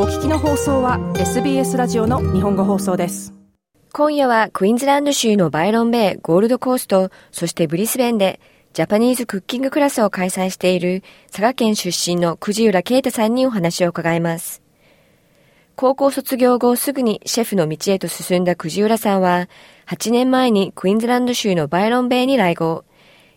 お聞きの放送は SBS ラジオの日本語放送です今夜はクイーンズランド州のバイロンベイ、ゴールドコースト、そしてブリスベンでジャパニーズクッキングクラスを開催している佐賀県出身の藤浦啓太さんにお話を伺います。高校卒業後すぐにシェフの道へと進んだ藤浦さんは、8年前にクイーンズランド州のバイロンベイに来合。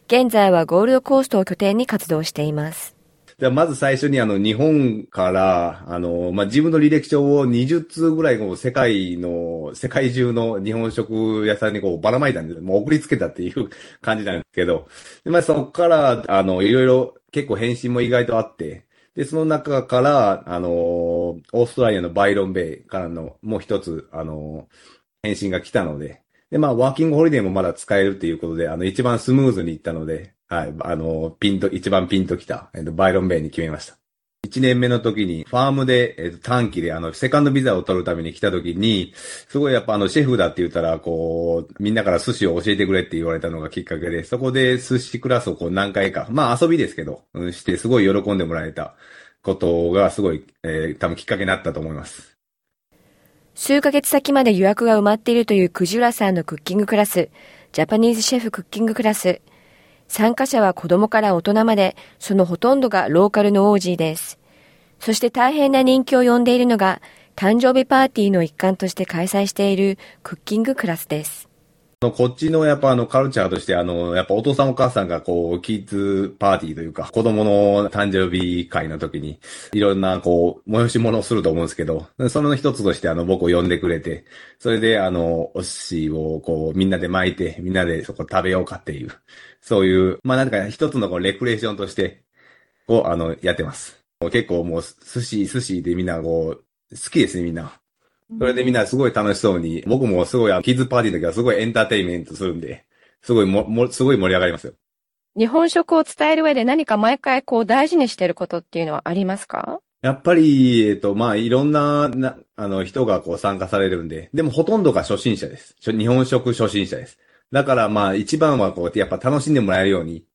現在はゴールドコーストを拠点に活動しています。でまず最初にあの日本から、あの、まあ、自分の履歴書を20通ぐらいこう世界の、世界中の日本食屋さんにこうばらまいたんで、もう送りつけたっていう感じなんですけど、でまあ、そこから、あの、いろいろ結構返信も意外とあって、で、その中から、あの、オーストラリアのバイロンベイからのもう一つ、あの、返信が来たので、で、まあ、ワーキングホリデーもまだ使えるっていうことで、あの、一番スムーズにいったので、はい。あの、ピンと、一番ピンときた、えっと、バイロンベイに決めました。一年目の時に、ファームで、えっと、短期で、あの、セカンドビザを取るために来た時に、すごいやっぱあの、シェフだって言ったら、こう、みんなから寿司を教えてくれって言われたのがきっかけで、そこで寿司クラスをこう何回か、まあ遊びですけど、うん、して、すごい喜んでもらえたことが、すごい、えー、多分きっかけになったと思います。数ヶ月先まで予約が埋まっているというクジュラさんのクッキングクラス、ジャパニーズシェフクッキングクラス。参加者は子供から大人まで、そのほとんどがローカルのオージーです。そして大変な人気を呼んでいるのが、誕生日パーティーの一環として開催しているクッキングクラスです。こっちのやっぱあのカルチャーとしてあの、やっぱお父さんお母さんがこう、キッズパーティーというか、子供の誕生日会の時に、いろんなこう、催し物をすると思うんですけど、その一つとしてあの、僕を呼んでくれて、それであの、お寿司をこう、みんなで巻いて、みんなでそこ食べようかっていう、そういう、まあなんか一つのこう、レクレーションとして、をあの、やってます。結構もう、寿司、寿司でみんなこう、好きですね、みんな。それでみんなすごい楽しそうに、僕もすごい、キッズパーティーの時はすごいエンターテイメントするんで、すごいも、も、すごい盛り上がりますよ。日本食を伝える上で何か毎回こう大事にしてることっていうのはありますか？やっぱり、えっ、と、まあ、いろんな、な、あの、人がこう参加されるんで、でもほとんどが初心者です。日本食初心者です。だからまあ、一番はこう、やっぱ楽しんでもらえるように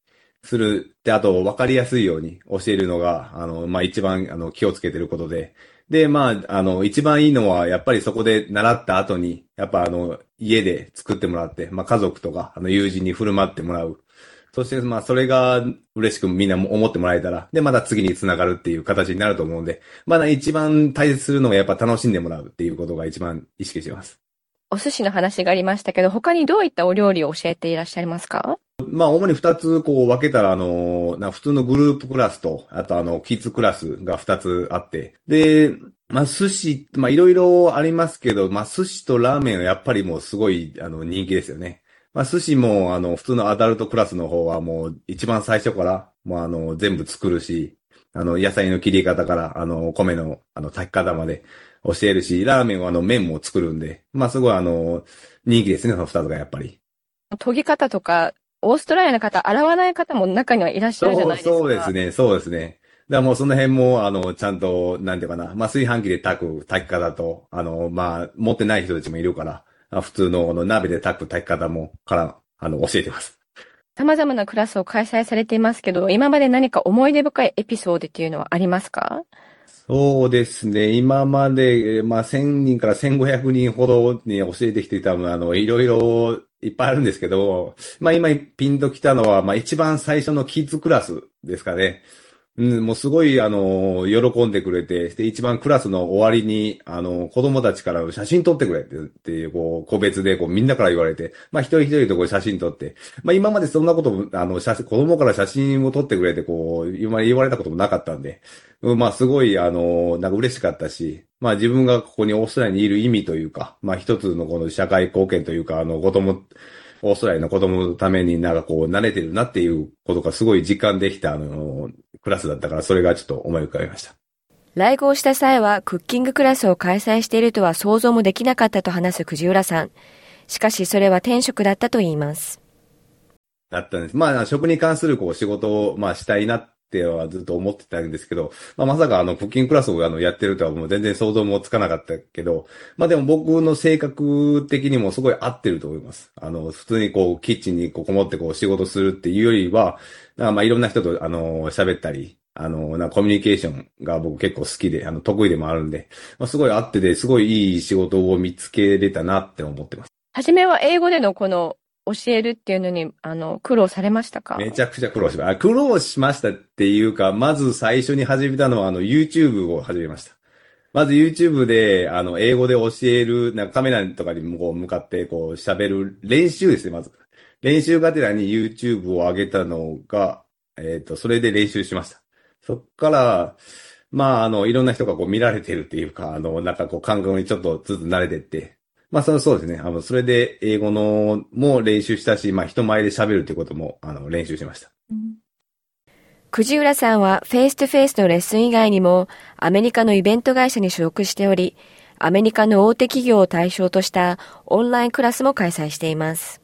する。で、あと、わかりやすいように教えるのが、あの、まあ、一番、あの、気をつけてることで、で、まあ、あの、一番いいのは、やっぱりそこで習った後に、やっぱあの、家で作ってもらって、まあ家族とか、あの、友人に振る舞ってもらう。そして、まあ、それが嬉しくみんな思ってもらえたら、で、また次につながるっていう形になると思うんで、まだ一番大切するのはやっぱ楽しんでもらうっていうことが一番意識してます。お寿司の話がありましたけど、他にどういったお料理を教えていらっしゃいますか？まあ、主に二つこう分けたら、あの、な普通のグループクラスと、あとあの、キッズクラスが二つあって、で、まあ、寿司、まあ、いろいろありますけど、まあ、寿司とラーメンはやっぱりもうすごい、あの、人気ですよね。まあ、寿司も、あの、普通のアダルトクラスの方はもう、一番最初から、もうあの、全部作るし、あの、野菜の切り方から、あの、米の、あの、炊き方まで教えるし、ラーメンはあの、麺も作るんで、まあ、すごいあの、人気ですね、その二つがやっぱり。研ぎ方とか、オーストラリアの方、洗わない方も中にはいらっしゃるじゃないですか。そうですね、そうですね。だからもうその辺も、あの、ちゃんと、なんていうかな、まあ、炊飯器で炊く炊き方と、あの、まあ、持ってない人たちもいるから、普通の、あの、鍋で炊く炊き方も、から、あの、教えてます。様々なクラスを開催されていますけど、今まで何か思い出深いエピソードっていうのはありますか？そうですね。今まで、まあ、1000人から1500人ほどに教えてきていた、あの、いろいろいっぱいあるんですけど、まあ、今ピンときたのは、まあ、一番最初のキッズクラスですかね。うん、もうすごい、あの、喜んでくれて、で、一番クラスの終わりに、あの、子供たちから写真撮ってくれってっていう、こう、個別で、こう、みんなから言われて、まあ、一人一人とこう写真撮って、まあ、今までそんなことも、あの、写真、子供から写真を撮ってくれて、こう、今言われたこともなかったんで、うん、まあ、すごい、あの、なんか嬉しかったし、まあ、自分がここにオーストラリアにいる意味というか、まあ、一つのこの社会貢献というか、あの、子供、オーストラリアの子供のためになんかこう慣れてるなっていうことがすごい実感できたあの、クラスだったからそれがちょっと思い浮かびました。来合した際はクッキングクラスを開催しているとは想像もできなかったと話す藤浦さん。しかしそれは転職だったと言います。だったんです。まあ、食に関するこう仕事を、まあ、したいなっってはずっと思ってたんですけど、まあ、まさかあの、クッキングクラスをあの、やってるとはもう全然想像もつかなかったけど、まあでも僕の性格的にもすごい合ってると思います。あの、普通にこう、キッチンにこう、こもってこう、仕事するっていうよりは、まあいろんな人とあの、喋ったり、あの、なコミュニケーションが僕結構好きで、あの、得意でもあるんで、まあ、すごい合ってて、すごいいい仕事を見つけれたなって思ってます。はじめは英語でのこの教えるっていうのに、あの、苦労されましたか？めちゃくちゃ苦労しました。苦労しましたっていうか、まず最初に始めたのは、あの、YouTube を始めました。まず YouTube で、あの、英語で教える、なんかカメラとかにこう向かって、こう喋る練習ですね、まず。練習がてらに YouTube を上げたのが、えっ、ー、と、それで練習しました。そっから、まあ、あの、いろんな人がこう見られてるっていうか、あの、なんかこう感覚にちょっとずつ慣れてって、まあ、そそうですね。あの、それで英語のも練習したし、まあ、人前で喋るっていうことも、あの、練習しました。うん藤浦さんはフェイスとフェイスのレッスン以外にもアメリカのイベント会社に所属しており、アメリカの大手企業を対象としたオンラインクラスも開催しています。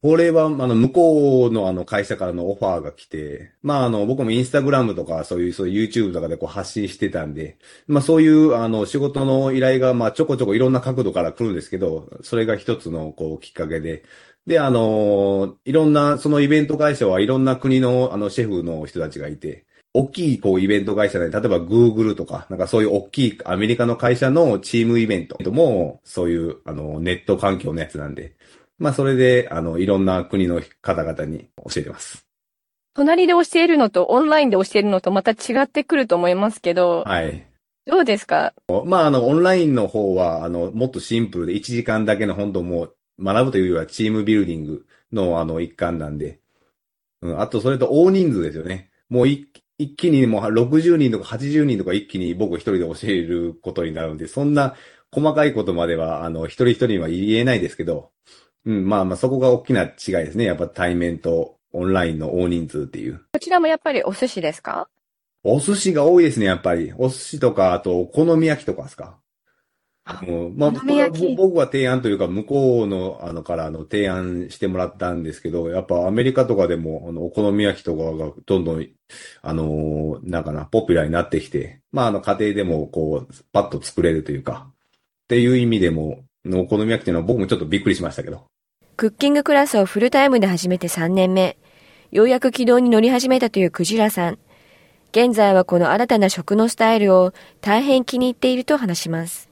これは、あの、向こうのあの会社からのオファーが来て、まあ、あの、僕もインスタグラムとか、そういう、そういう YouTube とかでこう発信してたんで、まあ、そういう、あの、仕事の依頼が、まあ、ちょこちょこいろんな角度から来るんですけど、それが一つの、こう、きっかけで、で、あの、いろんな、そのイベント会社はいろんな国の、あの、シェフの人たちがいて、大きい、こう、イベント会社で、例えば Google とか、なんかそういう大きいアメリカの会社のチームイベントも、そういう、あの、ネット環境のやつなんで、まあ、それで、あの、いろんな国の方々に教えてます。隣で教えるのとオンラインで教えるのとまた違ってくると思いますけど。はい。どうですか？まあ、あの、オンラインの方は、あの、もっとシンプルで1時間だけの本当もう、学ぶというよりはチームビルディングの、あの、一環なんで。うん、あと、それと大人数ですよね。もう一一気にもう60人とか80人とか一気に僕一人で教えることになるんで、そんな細かいことまでは、あの、一人一人は言えないですけど、うん、まあまあそこが大きな違いですね。やっぱ対面とオンラインの大人数っていう。こちらもやっぱりお寿司ですか？お寿司が多いですね、やっぱり。お寿司とか、あと、お好み焼きとかですか？もうまあ、僕は提案というか、向こうの、あの、からの提案してもらったんですけど、やっぱアメリカとかでも、あの、お好み焼きとかがどんどん、あのなんかな、ポピュラーになってきて、まあ、あの、家庭でも、こう、パッと作れるというか、っていう意味でも、お好み焼きっていうのは僕もちょっとびっくりしましたけど。クッキングクラスをフルタイムで始めて3年目、ようやく軌道に乗り始めたというクジラさん。現在はこの新たな食のスタイルを大変気に入っていると話します。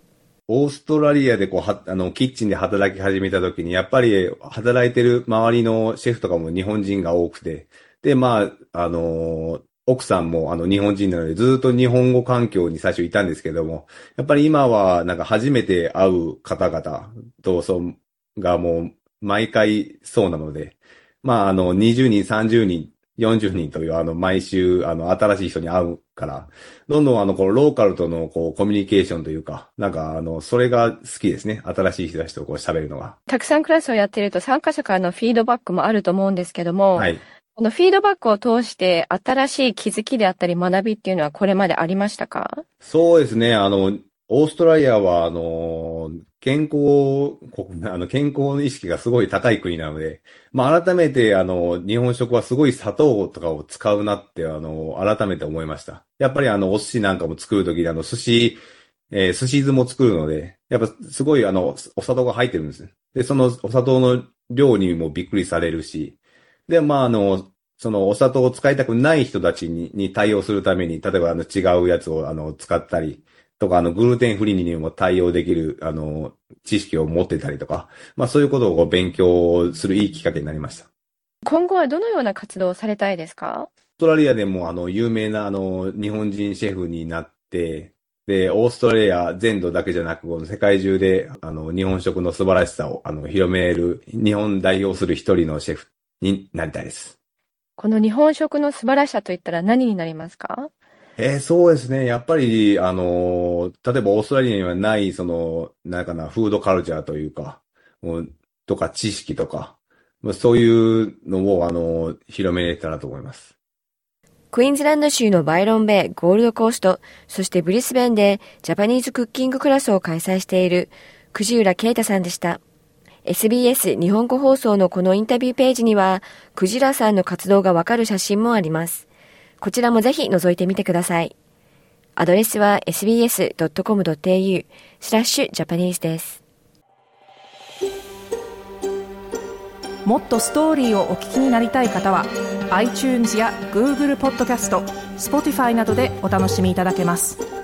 オーストラリアでこう、は、あの、キッチンで働き始めた時に、やっぱり働いてる周りのシェフとかも日本人が多くて、で、まあ、あの、奥さんもあの日本人なのでずっと日本語環境に最初いたんですけども、やっぱり今はなんか初めて会う方々と、そう、がもう毎回そうなので、まあ、あの、20人、30人、40人という、あの、毎週、あの、新しい人に会うから、どんどん、あの、このローカルとの、こう、コミュニケーションというか、なんか、あの、それが好きですね。新しい人たちとこう、喋るのが。たくさんクラスをやってると、参加者からのフィードバックもあると思うんですけども、はい。このフィードバックを通して、新しい気づきであったり、学びっていうのは、これまでありましたか？そうですね。あの、オーストラリアは、あの、健康、あの、健康の意識がすごい高い国なので、まあ、改めて、あの、日本食はすごい砂糖とかを使うなって、あの、改めて思いました。やっぱりあの、お寿司なんかも作るときに、あの、寿司、えー、寿司酢も作るので、やっぱすごいあの、お砂糖が入ってるんです。で、そのお砂糖の量にもびっくりされるし、で、まあ、あの、そのお砂糖を使いたくない人たちにに対応するために、例えばあの違うやつをあの使ったり、とか、あの、グルテンフリーにも対応できる、あの、知識を持ってたりとか、まあそういうことを勉強するいいきっかけになりました。今後はどのような活動をされたいですか？オーストラリアでも、あの、有名な、あの、日本人シェフになって、で、オーストラリア全土だけじゃなく、世界中で、あの、日本食の素晴らしさを、あの、広める、日本代表する一人のシェフになりたいです。この日本食の素晴らしさといったら何になりますか？えー、そうですね。やっぱり、あの、例えばオーストラリアにはない、その、なんかな、フードカルチャーというか、もうとか知識とか、そういうのを、あの、広めれたらと思います。クイーンズランド州のバイロンベイ、ゴールドコースト、そしてブリスベンでジャパニーズクッキングクラスを開催している、藤浦啓太さんでした。SBS 日本語放送のこのインタビューページには、クジラさんの活動がわかる写真もあります。こちらもぜひ覗いてみてください。アドレスは sbs.com.au スラッシュジャパニーズです。もっとストーリーをお聞きになりたい方は iTunes や Google ポッドキャスト Spotify などでお楽しみいただけます